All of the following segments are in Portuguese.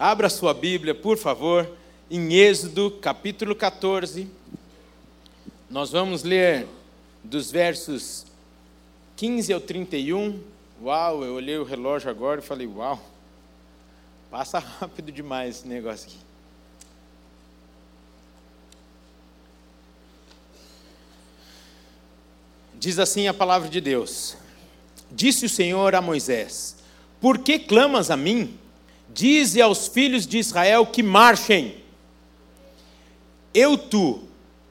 Abra sua Bíblia, por favor, em Êxodo, capítulo 14. Nós vamos ler dos versos 15 ao 31. Uau, eu olhei o relógio agora e falei: Uau, passa rápido demais esse negócio aqui. Diz assim a palavra de Deus: Disse o Senhor a Moisés: Por que clamas a mim? Dize aos filhos de Israel que marchem. Eu tu,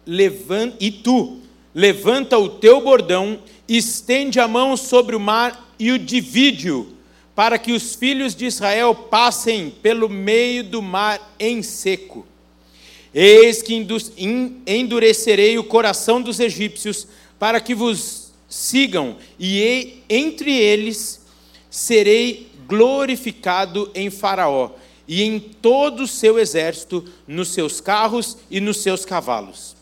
levanta, e tu, levanta o teu bordão, estende a mão sobre o mar e o divide-o, para que os filhos de Israel passem pelo meio do mar em seco. Eis que endurecerei o coração dos egípcios, para que vos sigam, e entre eles serei glorificado em Faraó e em todo o seu exército, nos seus carros e nos seus cavalos.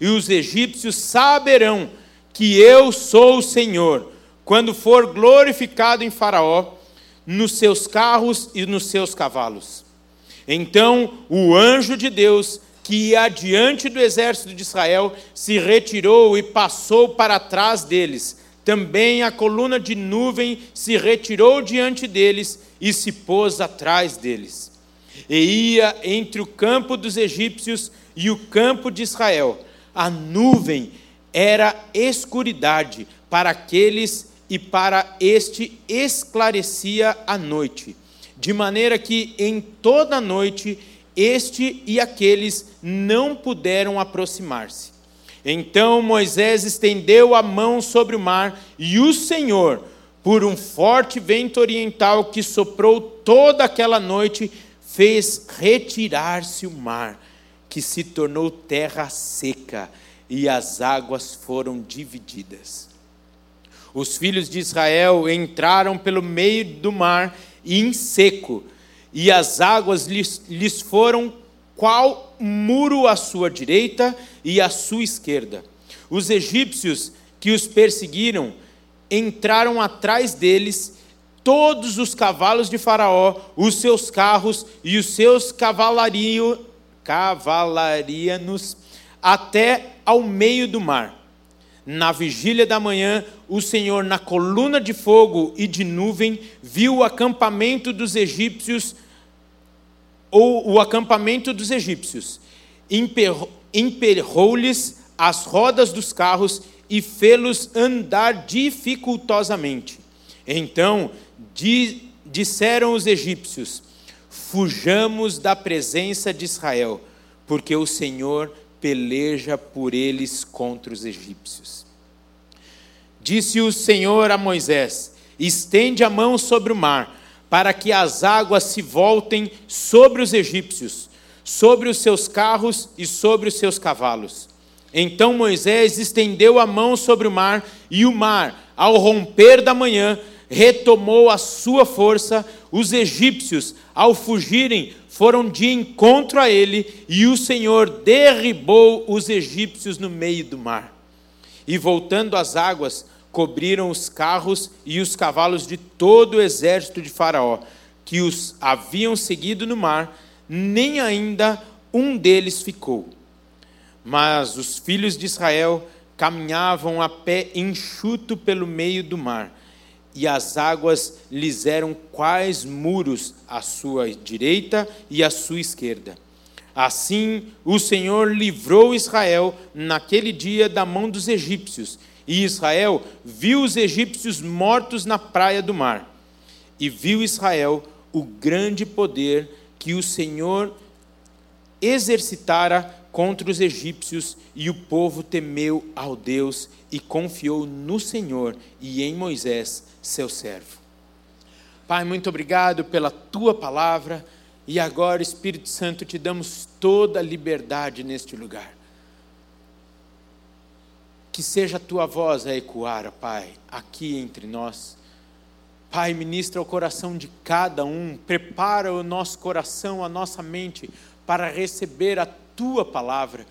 E os egípcios saberão que eu sou o Senhor, quando for glorificado em Faraó, nos seus carros e nos seus cavalos. Então o anjo de Deus, que ia adiante do exército de Israel, se retirou e passou para trás deles também a coluna de nuvem se retirou diante deles e se pôs atrás deles. E ia entre o campo dos egípcios e o campo de Israel. A nuvem era escuridade para aqueles e para este esclarecia a noite, de maneira que em toda a noite este e aqueles não puderam aproximar-se. Então Moisés estendeu a mão sobre o mar, e o Senhor, por um forte vento oriental que soprou toda aquela noite, fez retirar-se o mar, que se tornou terra seca, e as águas foram divididas. Os filhos de Israel entraram pelo meio do mar em seco, e as águas lhes, lhes foram qual muro à sua direita e à sua esquerda. Os egípcios que os perseguiram entraram atrás deles todos os cavalos de Faraó, os seus carros e os seus cavalario, cavalarianos até ao meio do mar. Na vigília da manhã, o Senhor, na coluna de fogo e de nuvem, viu o acampamento dos egípcios ou o acampamento dos egípcios, emperrou-lhes as rodas dos carros e fê-los andar dificultosamente. Então di, disseram os egípcios: Fujamos da presença de Israel, porque o Senhor peleja por eles contra os egípcios. Disse o Senhor a Moisés: Estende a mão sobre o mar para que as águas se voltem sobre os egípcios, sobre os seus carros e sobre os seus cavalos. Então Moisés estendeu a mão sobre o mar, e o mar, ao romper da manhã, retomou a sua força. Os egípcios, ao fugirem, foram de encontro a ele, e o Senhor derribou os egípcios no meio do mar. E voltando às águas, cobriram os carros e os cavalos de todo o exército de Faraó, que os haviam seguido no mar, nem ainda um deles ficou. Mas os filhos de Israel caminhavam a pé enxuto pelo meio do mar, e as águas lhes eram quais muros à sua direita e à sua esquerda. Assim o Senhor livrou Israel naquele dia da mão dos egípcios, e Israel viu os egípcios mortos na praia do mar. E viu Israel o grande poder que o Senhor exercitara contra os egípcios, e o povo temeu ao Deus e confiou no Senhor e em Moisés, seu servo. Pai, muito obrigado pela tua palavra, e agora, Espírito Santo, te damos toda a liberdade neste lugar que seja a tua voz a ecoar, Pai, aqui entre nós. Pai, ministra o coração de cada um, prepara o nosso coração, a nossa mente para receber a tua palavra,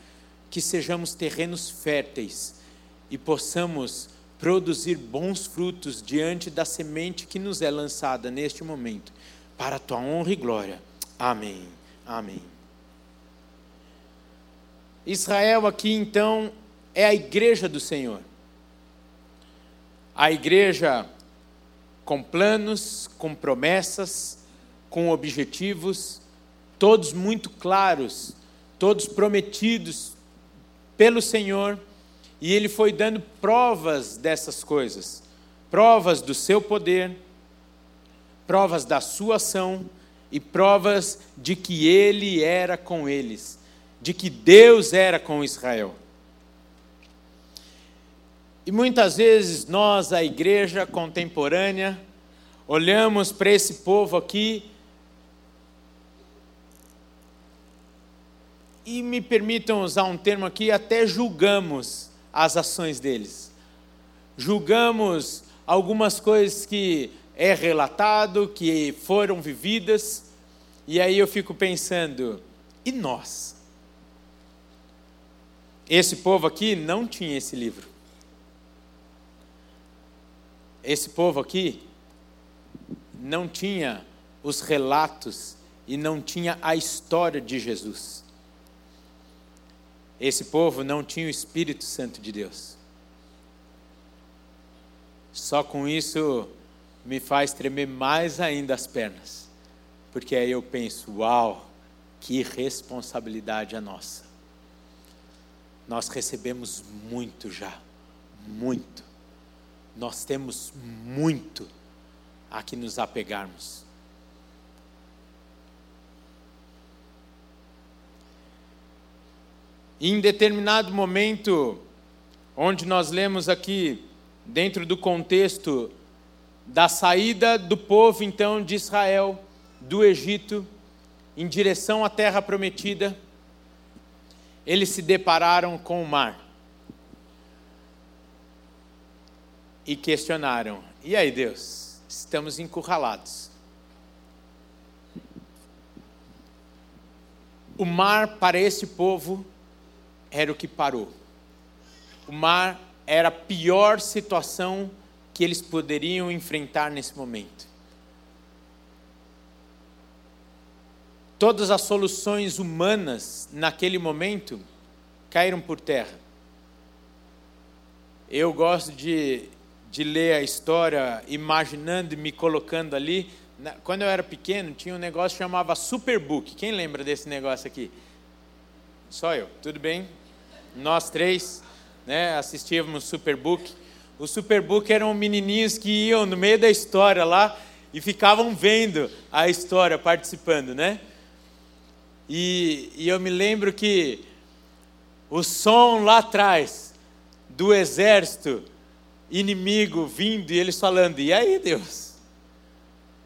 que sejamos terrenos férteis e possamos produzir bons frutos diante da semente que nos é lançada neste momento, para a tua honra e glória. Amém. Amém. Israel aqui então é a igreja do Senhor. A igreja com planos, com promessas, com objetivos, todos muito claros, todos prometidos pelo Senhor, e Ele foi dando provas dessas coisas, provas do seu poder, provas da sua ação e provas de que Ele era com eles de que Deus era com Israel. E muitas vezes nós, a igreja contemporânea, olhamos para esse povo aqui e me permitam usar um termo aqui, até julgamos as ações deles. Julgamos algumas coisas que é relatado, que foram vividas, e aí eu fico pensando, e nós? Esse povo aqui não tinha esse livro. Esse povo aqui não tinha os relatos e não tinha a história de Jesus. Esse povo não tinha o Espírito Santo de Deus. Só com isso me faz tremer mais ainda as pernas, porque aí eu penso: uau, que responsabilidade a nossa nós recebemos muito já, muito. Nós temos muito a que nos apegarmos. em determinado momento, onde nós lemos aqui, dentro do contexto da saída do povo então de Israel do Egito em direção à terra prometida, eles se depararam com o mar. E questionaram: E aí, Deus? Estamos encurralados. O mar para esse povo era o que parou. O mar era a pior situação que eles poderiam enfrentar nesse momento. Todas as soluções humanas naquele momento caíram por terra. Eu gosto de, de ler a história imaginando e me colocando ali. Quando eu era pequeno, tinha um negócio que chamava Superbook. Quem lembra desse negócio aqui? Só eu, tudo bem? Nós três né, assistíamos Superbook. O Superbook eram menininhos que iam no meio da história lá e ficavam vendo a história, participando, né? E, e eu me lembro que o som lá atrás do exército inimigo vindo e eles falando: E aí, Deus?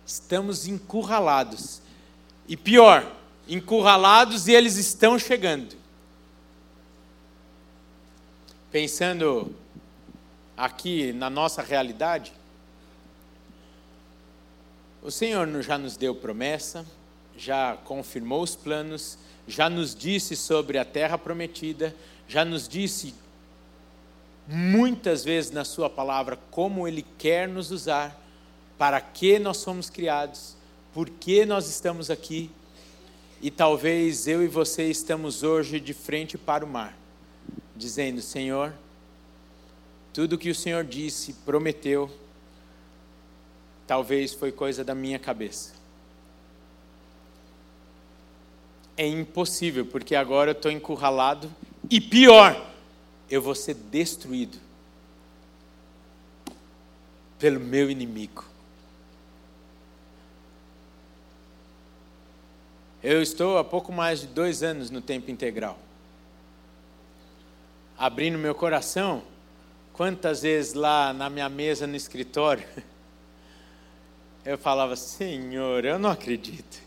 Estamos encurralados. E pior, encurralados e eles estão chegando. Pensando aqui na nossa realidade, o Senhor já nos deu promessa, já confirmou os planos, já nos disse sobre a terra prometida, já nos disse muitas vezes na Sua palavra como Ele quer nos usar, para que nós somos criados, por que nós estamos aqui. E talvez eu e você estamos hoje de frente para o mar, dizendo: Senhor, tudo que o Senhor disse, prometeu, talvez foi coisa da minha cabeça é impossível, porque agora eu estou encurralado e pior, eu vou ser destruído pelo meu inimigo. Eu estou há pouco mais de dois anos no tempo integral. Abrindo meu coração, quantas vezes lá na minha mesa no escritório, eu falava: Senhor, eu não acredito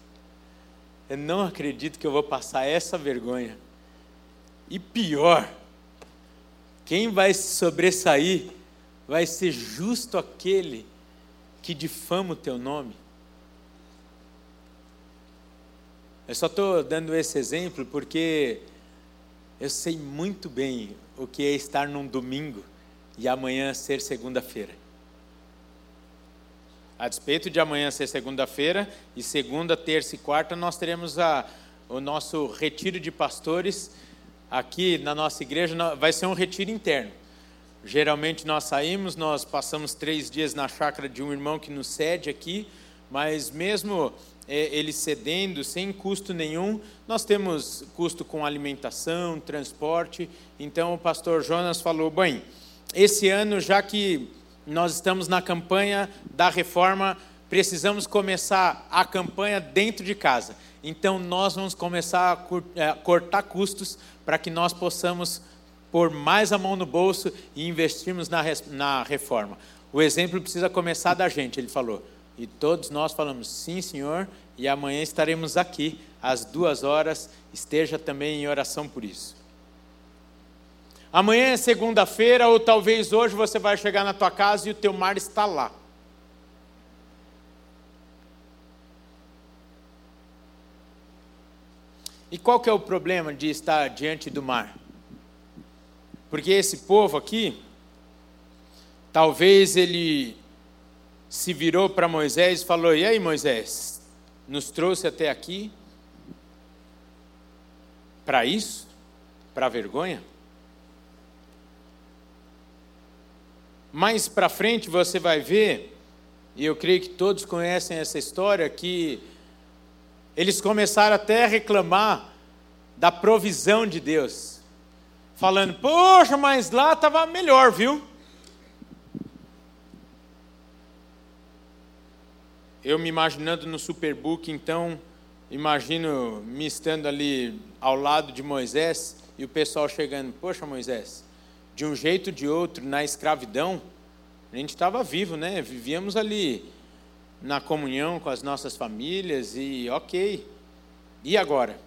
eu não acredito que eu vou passar essa vergonha. E pior, quem vai se sobressair vai ser justo aquele que difama o teu nome. Eu só estou dando esse exemplo porque eu sei muito bem o que é estar num domingo e amanhã ser segunda-feira. A despeito de amanhã ser segunda-feira, e segunda, terça e quarta nós teremos a, o nosso retiro de pastores aqui na nossa igreja, vai ser um retiro interno. Geralmente nós saímos, nós passamos três dias na chácara de um irmão que nos cede aqui, mas mesmo é, ele cedendo sem custo nenhum, nós temos custo com alimentação, transporte. Então o pastor Jonas falou: bem, esse ano, já que nós estamos na campanha da reforma, precisamos começar a campanha dentro de casa. Então nós vamos começar a é, cortar custos para que nós possamos pôr mais a mão no bolso e investirmos na, na reforma. O exemplo precisa começar da gente, ele falou. E todos nós falamos, sim, senhor, e amanhã estaremos aqui às duas horas. Esteja também em oração por isso. Amanhã é segunda-feira, ou talvez hoje você vai chegar na tua casa e o teu mar está lá. E qual que é o problema de estar diante do mar? Porque esse povo aqui, talvez ele se virou para Moisés e falou: E aí, Moisés, nos trouxe até aqui para isso? Para vergonha? Mais para frente você vai ver, e eu creio que todos conhecem essa história, que eles começaram até a reclamar da provisão de Deus, falando: Poxa, mas lá estava melhor, viu? eu me imaginando no Superbook, então, imagino me estando ali ao lado de Moisés e o pessoal chegando: Poxa, Moisés, de um jeito ou de outro, na escravidão, a gente estava vivo, né? Vivíamos ali na comunhão com as nossas famílias e ok. E agora?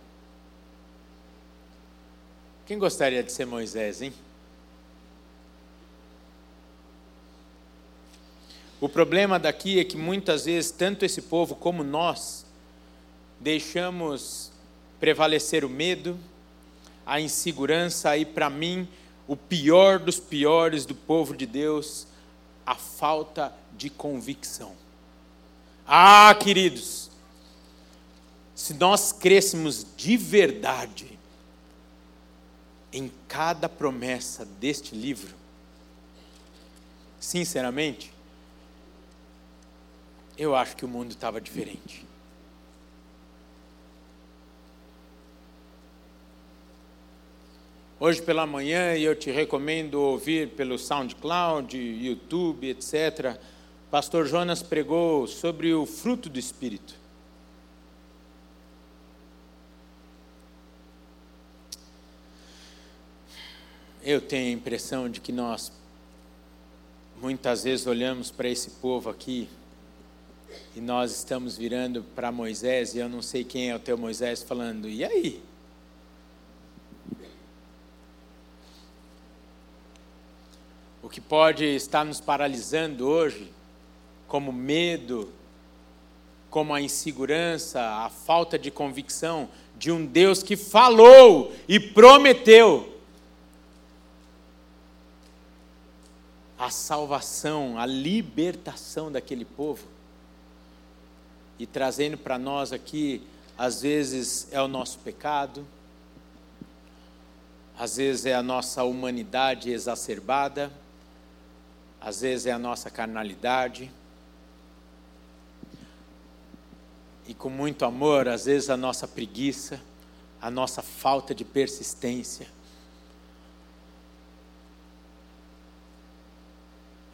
Quem gostaria de ser Moisés, hein? O problema daqui é que muitas vezes, tanto esse povo como nós, deixamos prevalecer o medo, a insegurança, e para mim, o pior dos piores do povo de Deus, a falta de convicção. Ah, queridos, se nós crêssemos de verdade em cada promessa deste livro, sinceramente, eu acho que o mundo estava diferente. Hoje pela manhã, eu te recomendo ouvir pelo SoundCloud, YouTube, etc. Pastor Jonas pregou sobre o fruto do Espírito. Eu tenho a impressão de que nós muitas vezes olhamos para esse povo aqui e nós estamos virando para Moisés, e eu não sei quem é o teu Moisés, falando: e aí? O que pode estar nos paralisando hoje, como medo, como a insegurança, a falta de convicção de um Deus que falou e prometeu a salvação, a libertação daquele povo e trazendo para nós aqui, às vezes é o nosso pecado, às vezes é a nossa humanidade exacerbada, às vezes é a nossa carnalidade. E com muito amor, às vezes a nossa preguiça, a nossa falta de persistência,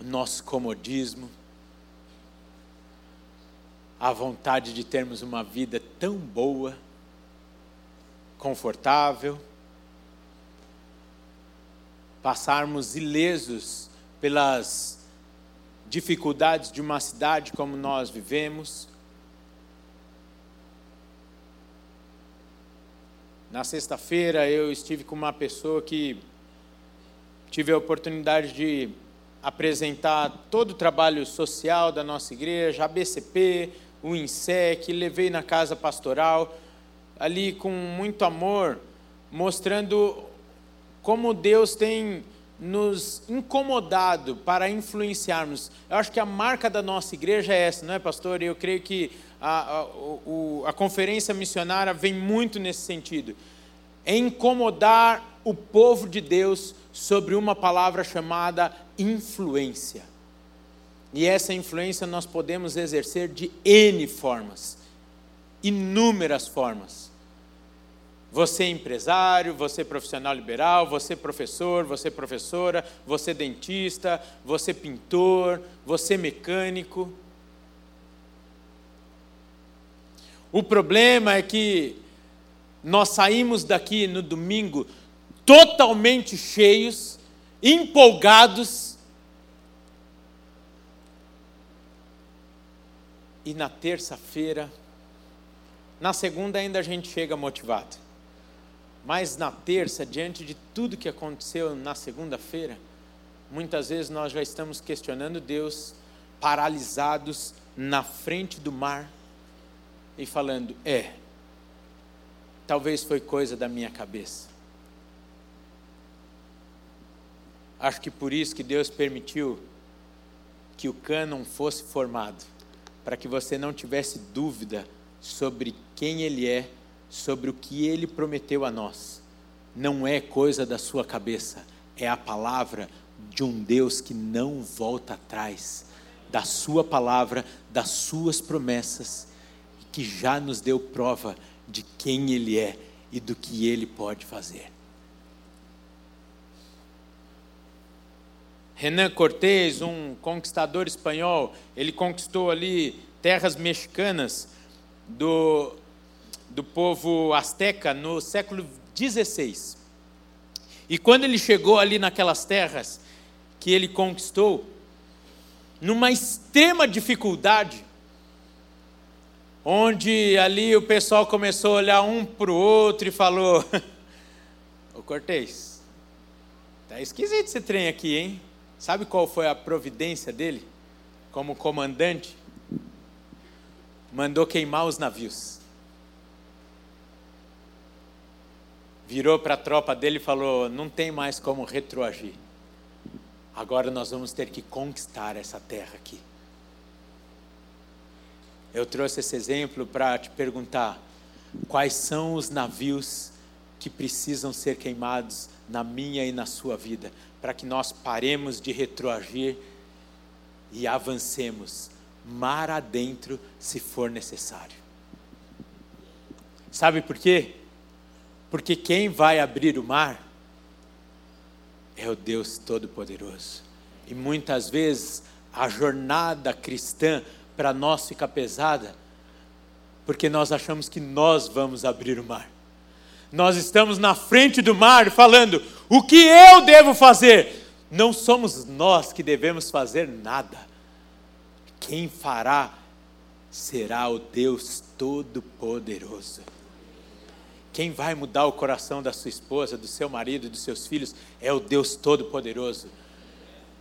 o nosso comodismo a vontade de termos uma vida tão boa, confortável, passarmos ilesos pelas dificuldades de uma cidade como nós vivemos. Na sexta-feira eu estive com uma pessoa que tive a oportunidade de apresentar todo o trabalho social da nossa igreja, a BCP, o INSEC, levei na casa pastoral, ali com muito amor, mostrando como Deus tem nos incomodado para influenciarmos. Eu acho que a marca da nossa igreja é essa, não é, pastor? Eu creio que a, a, o, a conferência missionária vem muito nesse sentido. É incomodar o povo de Deus sobre uma palavra chamada influência. E essa influência nós podemos exercer de N formas, inúmeras formas. Você é empresário, você é profissional liberal, você é professor, você é professora, você é dentista, você é pintor, você mecânico. O problema é que nós saímos daqui no domingo totalmente cheios, empolgados, e na terça-feira, na segunda ainda a gente chega motivado. Mas na terça, diante de tudo que aconteceu na segunda-feira, muitas vezes nós já estamos questionando Deus, paralisados na frente do mar e falando: é, talvez foi coisa da minha cabeça. Acho que por isso que Deus permitiu que o cânon fosse formado, para que você não tivesse dúvida sobre quem Ele é sobre o que ele prometeu a nós. Não é coisa da sua cabeça, é a palavra de um Deus que não volta atrás, da sua palavra, das suas promessas, que já nos deu prova de quem ele é e do que ele pode fazer. Renan Cortés, um conquistador espanhol, ele conquistou ali terras mexicanas do do povo asteca no século XVI. E quando ele chegou ali naquelas terras que ele conquistou, numa extrema dificuldade, onde ali o pessoal começou a olhar um para o outro e falou: Ô Cortês, tá esquisito esse trem aqui, hein? Sabe qual foi a providência dele como comandante? Mandou queimar os navios. virou para a tropa dele e falou: não tem mais como retroagir. Agora nós vamos ter que conquistar essa terra aqui. Eu trouxe esse exemplo para te perguntar: quais são os navios que precisam ser queimados na minha e na sua vida, para que nós paremos de retroagir e avancemos mar adentro, se for necessário. Sabe por quê? Porque quem vai abrir o mar é o Deus Todo-Poderoso. E muitas vezes a jornada cristã para nós fica pesada, porque nós achamos que nós vamos abrir o mar. Nós estamos na frente do mar falando: o que eu devo fazer? Não somos nós que devemos fazer nada. Quem fará será o Deus Todo-Poderoso. Quem vai mudar o coração da sua esposa, do seu marido, dos seus filhos é o Deus Todo-Poderoso.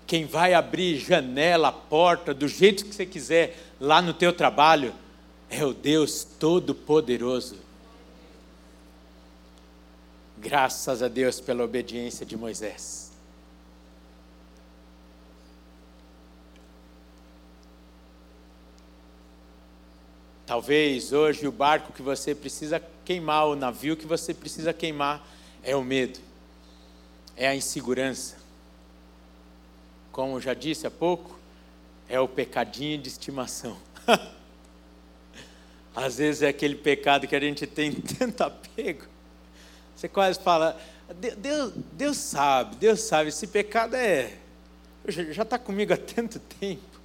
Quem vai abrir janela, porta, do jeito que você quiser lá no teu trabalho é o Deus Todo-Poderoso. Graças a Deus pela obediência de Moisés. Talvez hoje o barco que você precisa queimar, o navio que você precisa queimar é o medo, é a insegurança. Como já disse há pouco, é o pecadinho de estimação. Às vezes é aquele pecado que a gente tem tanto apego. Você quase fala, Deus, Deus sabe, Deus sabe, esse pecado é. Já está comigo há tanto tempo.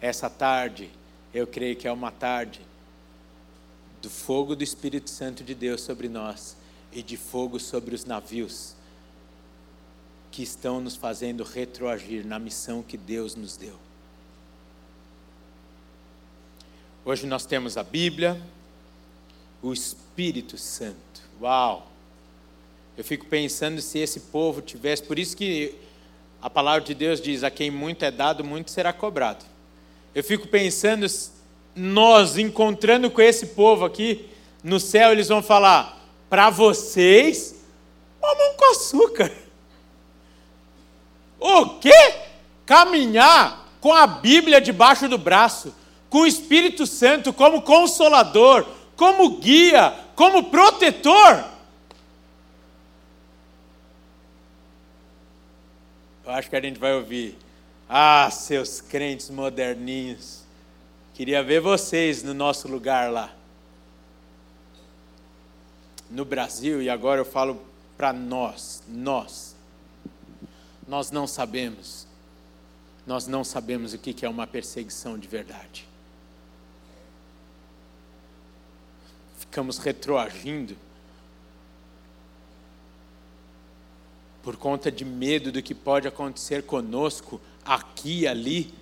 Essa tarde, eu creio que é uma tarde do fogo do Espírito Santo de Deus sobre nós e de fogo sobre os navios que estão nos fazendo retroagir na missão que Deus nos deu. Hoje nós temos a Bíblia, o Espírito Santo. Uau! Eu fico pensando se esse povo tivesse, por isso que a palavra de Deus diz: a quem muito é dado, muito será cobrado. Eu fico pensando, nós encontrando com esse povo aqui, no céu eles vão falar: para vocês, mamão com açúcar. O quê? Caminhar com a Bíblia debaixo do braço, com o Espírito Santo como consolador, como guia, como protetor. Eu acho que a gente vai ouvir. Ah, seus crentes moderninhos. Queria ver vocês no nosso lugar lá. No Brasil, e agora eu falo para nós, nós. Nós não sabemos. Nós não sabemos o que é uma perseguição de verdade. Ficamos retroagindo por conta de medo do que pode acontecer conosco aqui e ali,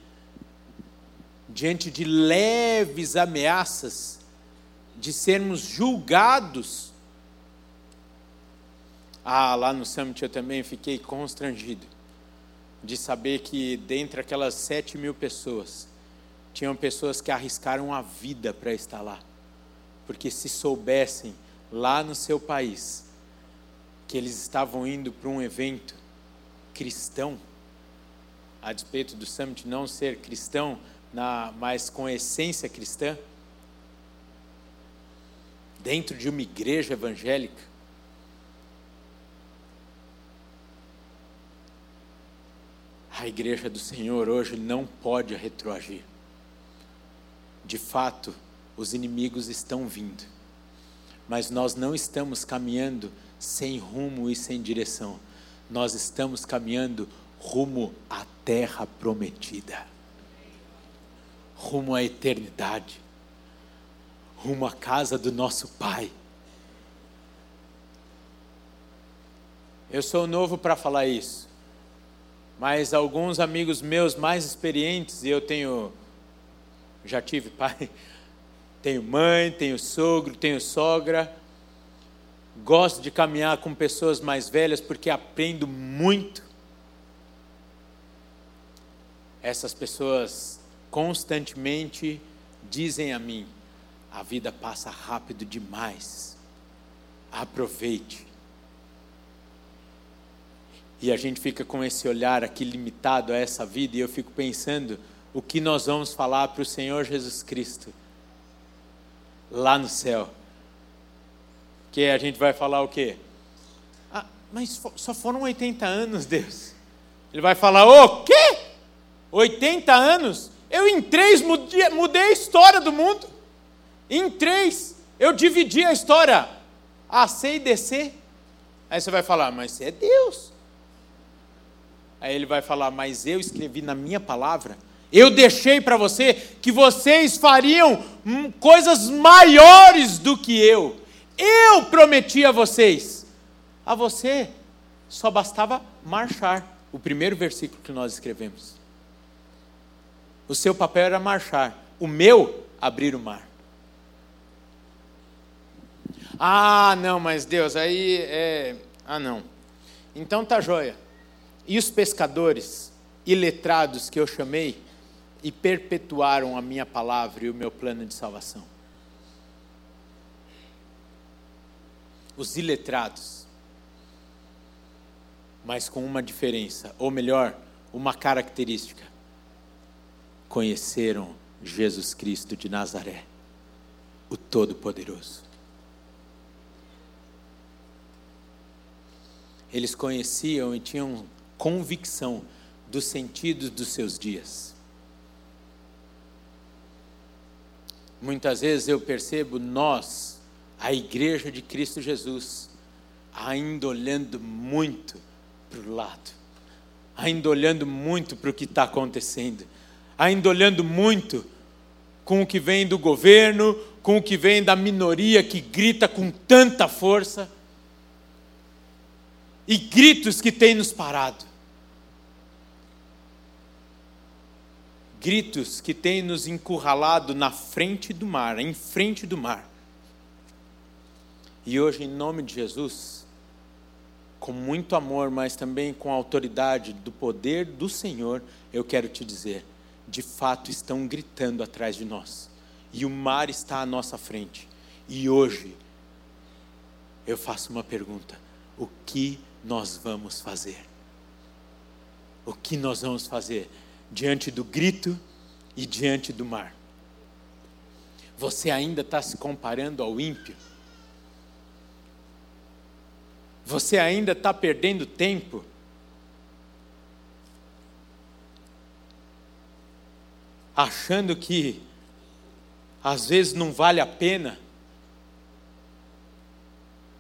diante de leves ameaças de sermos julgados. Ah, lá no Summit eu também fiquei constrangido de saber que dentre aquelas sete mil pessoas, tinham pessoas que arriscaram a vida para estar lá, porque se soubessem lá no seu país que eles estavam indo para um evento cristão, a despeito do Summit não ser cristão, na, mas com essência cristã, dentro de uma igreja evangélica, a igreja do Senhor hoje não pode retroagir. De fato, os inimigos estão vindo, mas nós não estamos caminhando sem rumo e sem direção. Nós estamos caminhando rumo à terra prometida, rumo à eternidade, rumo à casa do nosso Pai. Eu sou novo para falar isso, mas alguns amigos meus mais experientes, e eu tenho, já tive pai, tenho mãe, tenho sogro, tenho sogra, Gosto de caminhar com pessoas mais velhas porque aprendo muito. Essas pessoas constantemente dizem a mim: a vida passa rápido demais. Aproveite. E a gente fica com esse olhar aqui limitado a essa vida, e eu fico pensando o que nós vamos falar para o Senhor Jesus Cristo lá no céu que a gente vai falar o quê? Ah, mas só foram 80 anos, Deus. Ele vai falar: o quê? 80 anos? Eu em três mudei, a história do mundo. Em três, eu dividi a história A, C e DC. Aí você vai falar, mas é Deus. Aí ele vai falar, mas eu escrevi na minha palavra. Eu deixei para você que vocês fariam coisas maiores do que eu. Eu prometi a vocês. A você só bastava marchar. O primeiro versículo que nós escrevemos. O seu papel era marchar. O meu, abrir o mar. Ah, não, mas Deus, aí é. Ah, não. Então tá joia. E os pescadores iletrados que eu chamei e perpetuaram a minha palavra e o meu plano de salvação? os iletrados, mas com uma diferença, ou melhor, uma característica: conheceram Jesus Cristo de Nazaré, o Todo-Poderoso. Eles conheciam e tinham convicção dos sentidos dos seus dias. Muitas vezes eu percebo nós, a igreja de Cristo Jesus, ainda olhando muito para o lado, ainda olhando muito para o que está acontecendo, ainda olhando muito com o que vem do governo, com o que vem da minoria que grita com tanta força, e gritos que tem nos parado. Gritos que tem nos encurralado na frente do mar, em frente do mar. E hoje, em nome de Jesus, com muito amor, mas também com a autoridade do poder do Senhor, eu quero te dizer: de fato estão gritando atrás de nós, e o mar está à nossa frente. E hoje, eu faço uma pergunta: o que nós vamos fazer? O que nós vamos fazer diante do grito e diante do mar? Você ainda está se comparando ao ímpio? Você ainda está perdendo tempo? Achando que às vezes não vale a pena?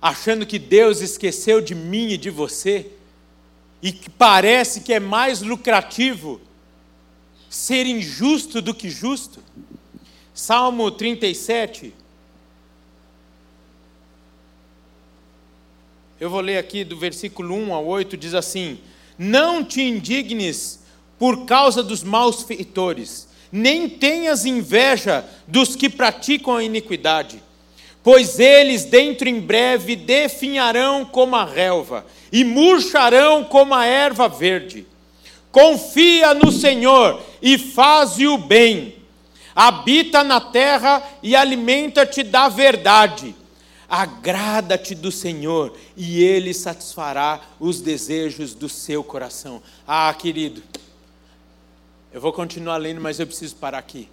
Achando que Deus esqueceu de mim e de você? E que parece que é mais lucrativo ser injusto do que justo? Salmo 37, Eu vou ler aqui do versículo 1 ao 8, diz assim: Não te indignes por causa dos maus feitores, nem tenhas inveja dos que praticam a iniquidade, pois eles dentro em breve definharão como a relva e murcharão como a erva verde. Confia no Senhor e faze o bem. Habita na terra e alimenta-te da verdade Agrada-te do Senhor e Ele satisfará os desejos do seu coração. Ah, querido, eu vou continuar lendo, mas eu preciso parar aqui.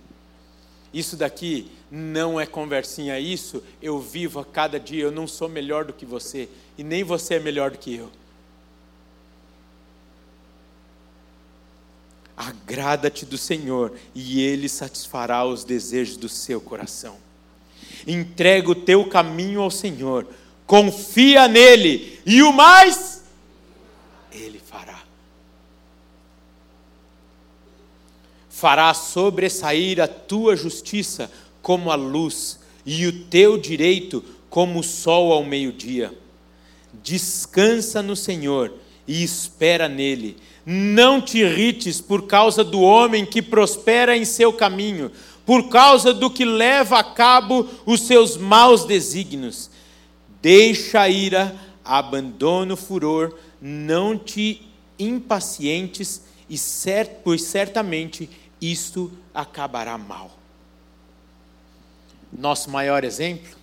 Isso daqui não é conversinha, isso eu vivo a cada dia. Eu não sou melhor do que você e nem você é melhor do que eu. Agrada-te do Senhor e Ele satisfará os desejos do seu coração. Entrega o teu caminho ao Senhor, confia nele, e o mais ele fará. Fará sobressair a tua justiça como a luz, e o teu direito como o sol ao meio-dia. Descansa no Senhor e espera nele. Não te irrites por causa do homem que prospera em seu caminho, por causa do que leva a cabo os seus maus desígnios. Deixa a ira, abandona o furor, não te impacientes, e cert, pois certamente isto acabará mal. Nosso maior exemplo,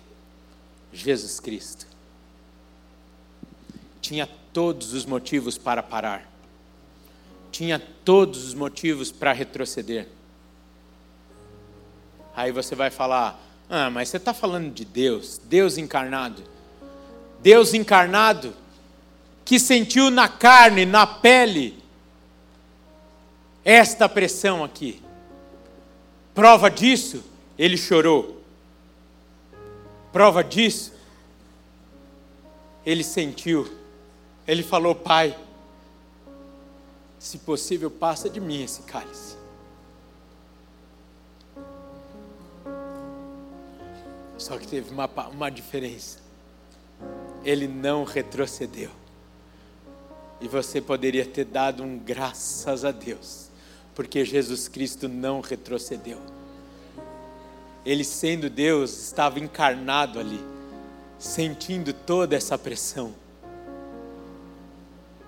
Jesus Cristo. Tinha todos os motivos para parar, tinha todos os motivos para retroceder Aí você vai falar: ah, mas você está falando de Deus, Deus encarnado. Deus encarnado que sentiu na carne, na pele, esta pressão aqui. Prova disso, ele chorou. Prova disso, ele sentiu. Ele falou: Pai, se possível, passa de mim esse cálice. Só que teve uma, uma diferença. Ele não retrocedeu. E você poderia ter dado um graças a Deus, porque Jesus Cristo não retrocedeu. Ele, sendo Deus, estava encarnado ali, sentindo toda essa pressão.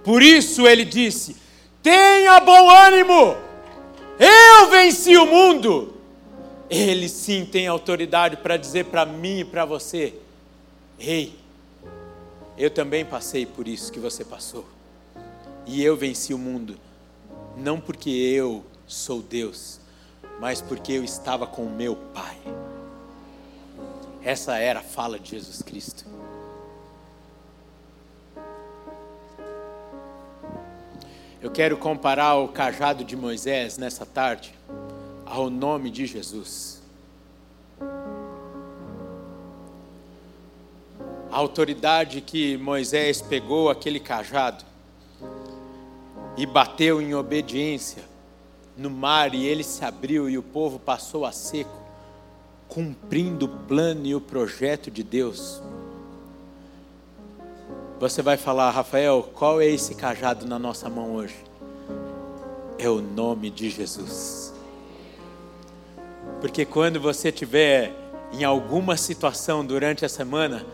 Por isso ele disse: Tenha bom ânimo, eu venci o mundo. Ele sim tem autoridade para dizer para mim e para você: Ei, eu também passei por isso que você passou. E eu venci o mundo, não porque eu sou Deus, mas porque eu estava com o meu Pai. Essa era a fala de Jesus Cristo. Eu quero comparar o cajado de Moisés nessa tarde ao nome de Jesus. A autoridade que Moisés pegou aquele cajado e bateu em obediência no mar e ele se abriu e o povo passou a seco, cumprindo o plano e o projeto de Deus. Você vai falar, Rafael, qual é esse cajado na nossa mão hoje? É o nome de Jesus. Porque quando você estiver em alguma situação durante a semana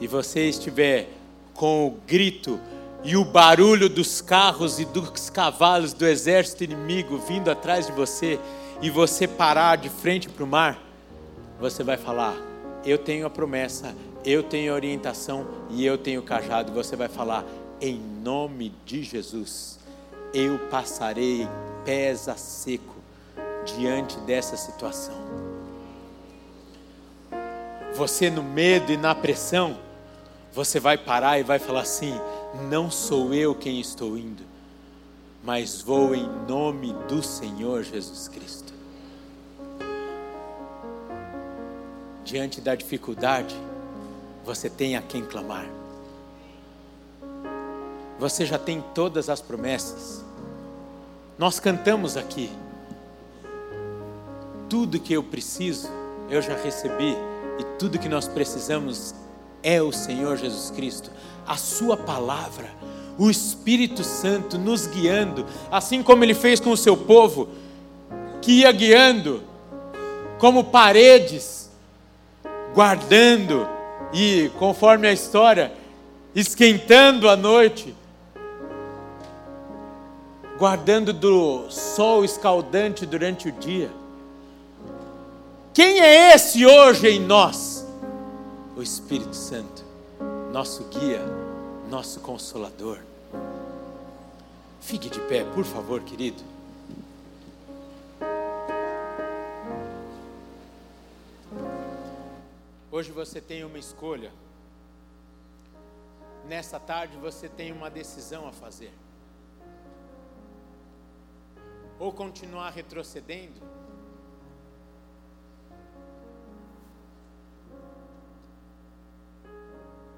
e você estiver com o grito e o barulho dos carros e dos cavalos do exército inimigo vindo atrás de você e você parar de frente para o mar, você vai falar: eu tenho a promessa, eu tenho orientação e eu tenho cajado. Você vai falar, em nome de Jesus, eu passarei pés a seco diante dessa situação. Você no medo e na pressão, você vai parar e vai falar assim: não sou eu quem estou indo, mas vou em nome do Senhor Jesus Cristo. Diante da dificuldade, você tem a quem clamar. Você já tem todas as promessas. Nós cantamos aqui. Tudo que eu preciso, eu já recebi, e tudo que nós precisamos é o Senhor Jesus Cristo, a Sua palavra, o Espírito Santo nos guiando, assim como Ele fez com o seu povo, que ia guiando, como paredes, guardando e, conforme a história, esquentando a noite, guardando do sol escaldante durante o dia. Quem é esse hoje em nós? O Espírito Santo, nosso guia, nosso consolador. Fique de pé, por favor, querido. Hoje você tem uma escolha. Nessa tarde você tem uma decisão a fazer. Ou continuar retrocedendo,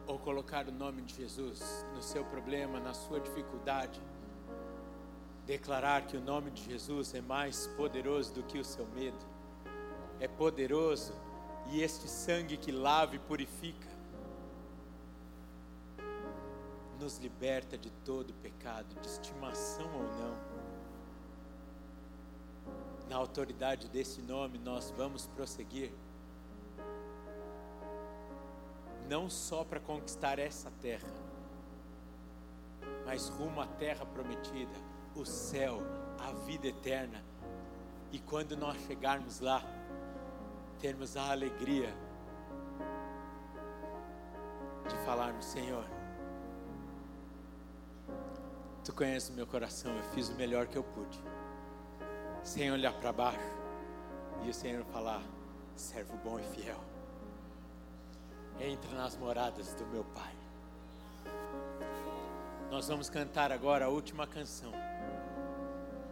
ou colocar o nome de Jesus no seu problema, na sua dificuldade, declarar que o nome de Jesus é mais poderoso do que o seu medo, é poderoso e este sangue que lava e purifica nos liberta de todo pecado, de estimação ou não. Na autoridade desse nome, nós vamos prosseguir, não só para conquistar essa terra, mas rumo à terra prometida, o céu, a vida eterna. E quando nós chegarmos lá, termos a alegria de falarmos: Senhor, Tu conheces o meu coração, eu fiz o melhor que eu pude, sem olhar para baixo, e o Senhor falar: servo bom e fiel, entra nas moradas do meu Pai. Nós vamos cantar agora a última canção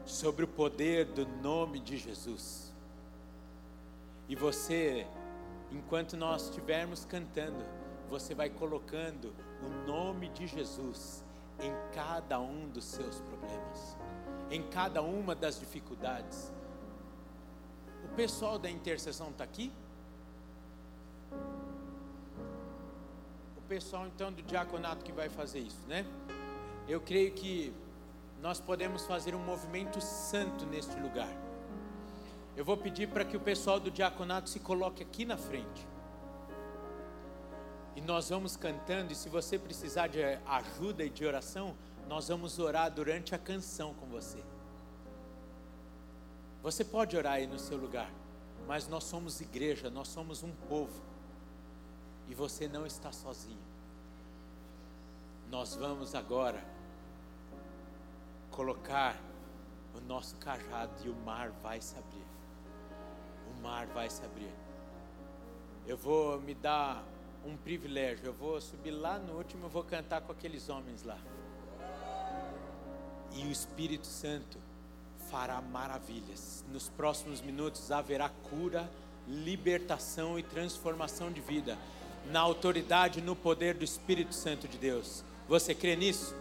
sobre o poder do nome de Jesus. E você, enquanto nós estivermos cantando, você vai colocando o nome de Jesus em cada um dos seus problemas, em cada uma das dificuldades. O pessoal da intercessão está aqui? O pessoal então do diaconato que vai fazer isso, né? Eu creio que nós podemos fazer um movimento santo neste lugar. Eu vou pedir para que o pessoal do diaconato se coloque aqui na frente. E nós vamos cantando, e se você precisar de ajuda e de oração, nós vamos orar durante a canção com você. Você pode orar aí no seu lugar, mas nós somos igreja, nós somos um povo. E você não está sozinho. Nós vamos agora colocar o nosso cajado e o mar vai se abrir mar vai se abrir. Eu vou me dar um privilégio. Eu vou subir lá no último, eu vou cantar com aqueles homens lá. E o Espírito Santo fará maravilhas. Nos próximos minutos haverá cura, libertação e transformação de vida. Na autoridade e no poder do Espírito Santo de Deus. Você crê nisso?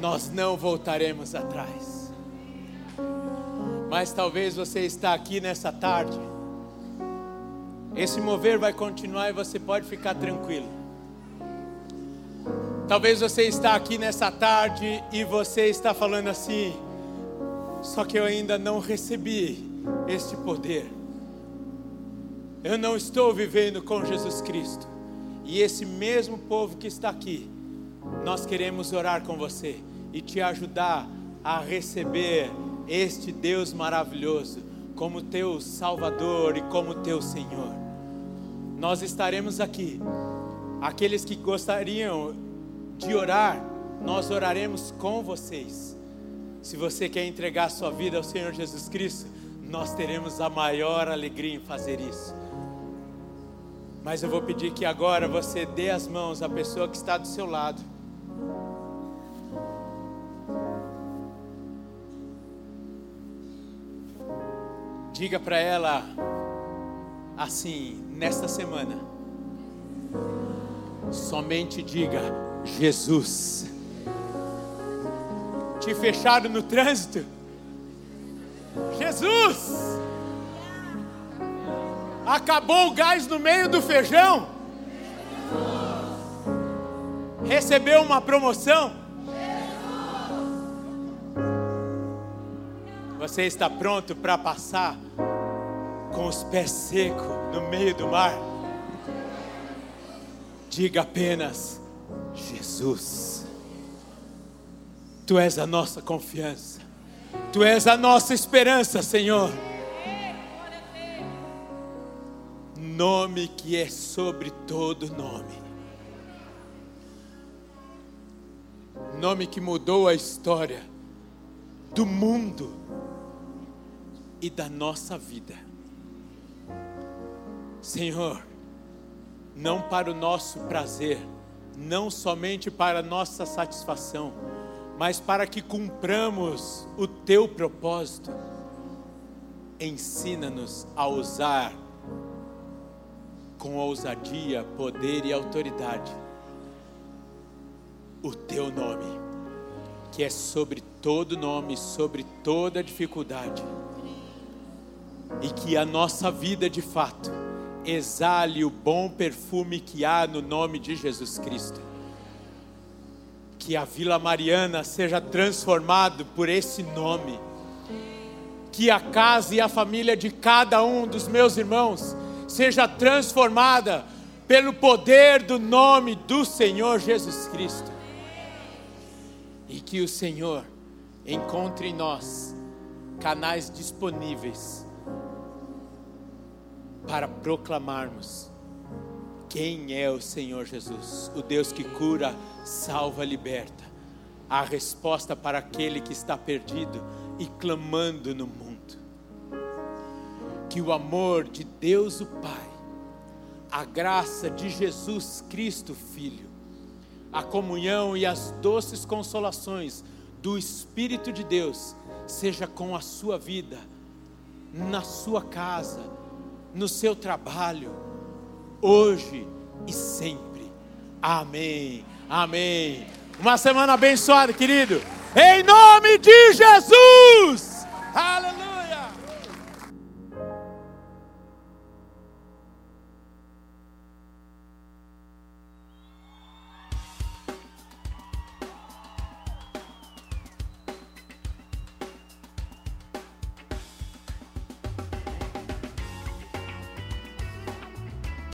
Nós não voltaremos atrás. Mas talvez você está aqui nessa tarde. Esse mover vai continuar e você pode ficar tranquilo. Talvez você está aqui nessa tarde e você está falando assim: só que eu ainda não recebi este poder. Eu não estou vivendo com Jesus Cristo. E esse mesmo povo que está aqui, nós queremos orar com você e te ajudar a receber este Deus maravilhoso como teu Salvador e como teu Senhor. Nós estaremos aqui. Aqueles que gostariam de orar, nós oraremos com vocês. Se você quer entregar sua vida ao Senhor Jesus Cristo, nós teremos a maior alegria em fazer isso. Mas eu vou pedir que agora você dê as mãos à pessoa que está do seu lado. Diga para ela assim, nesta semana. Somente diga Jesus. Te fecharam no trânsito? Jesus! Acabou o gás no meio do feijão? Recebeu uma promoção? Você está pronto para passar com os pés secos no meio do mar? Diga apenas: Jesus, Tu és a nossa confiança, Tu és a nossa esperança, Senhor. Nome que é sobre todo nome. Nome que mudou a história do mundo e da nossa vida. Senhor, não para o nosso prazer, não somente para a nossa satisfação, mas para que cumpramos o teu propósito. Ensina-nos a usar com ousadia, poder e autoridade o teu nome, que é sobre todo nome, sobre toda dificuldade e que a nossa vida de fato exale o bom perfume que há no nome de Jesus Cristo. Que a Vila Mariana seja transformado por esse nome. Que a casa e a família de cada um dos meus irmãos seja transformada pelo poder do nome do Senhor Jesus Cristo. E que o Senhor encontre em nós canais disponíveis para proclamarmos quem é o Senhor Jesus, o Deus que cura, salva, liberta, a resposta para aquele que está perdido e clamando no mundo. Que o amor de Deus o Pai, a graça de Jesus Cristo Filho, a comunhão e as doces consolações do Espírito de Deus seja com a sua vida, na sua casa, no seu trabalho, hoje e sempre. Amém. Amém. Uma semana abençoada, querido. Em nome de Jesus. Aleluia.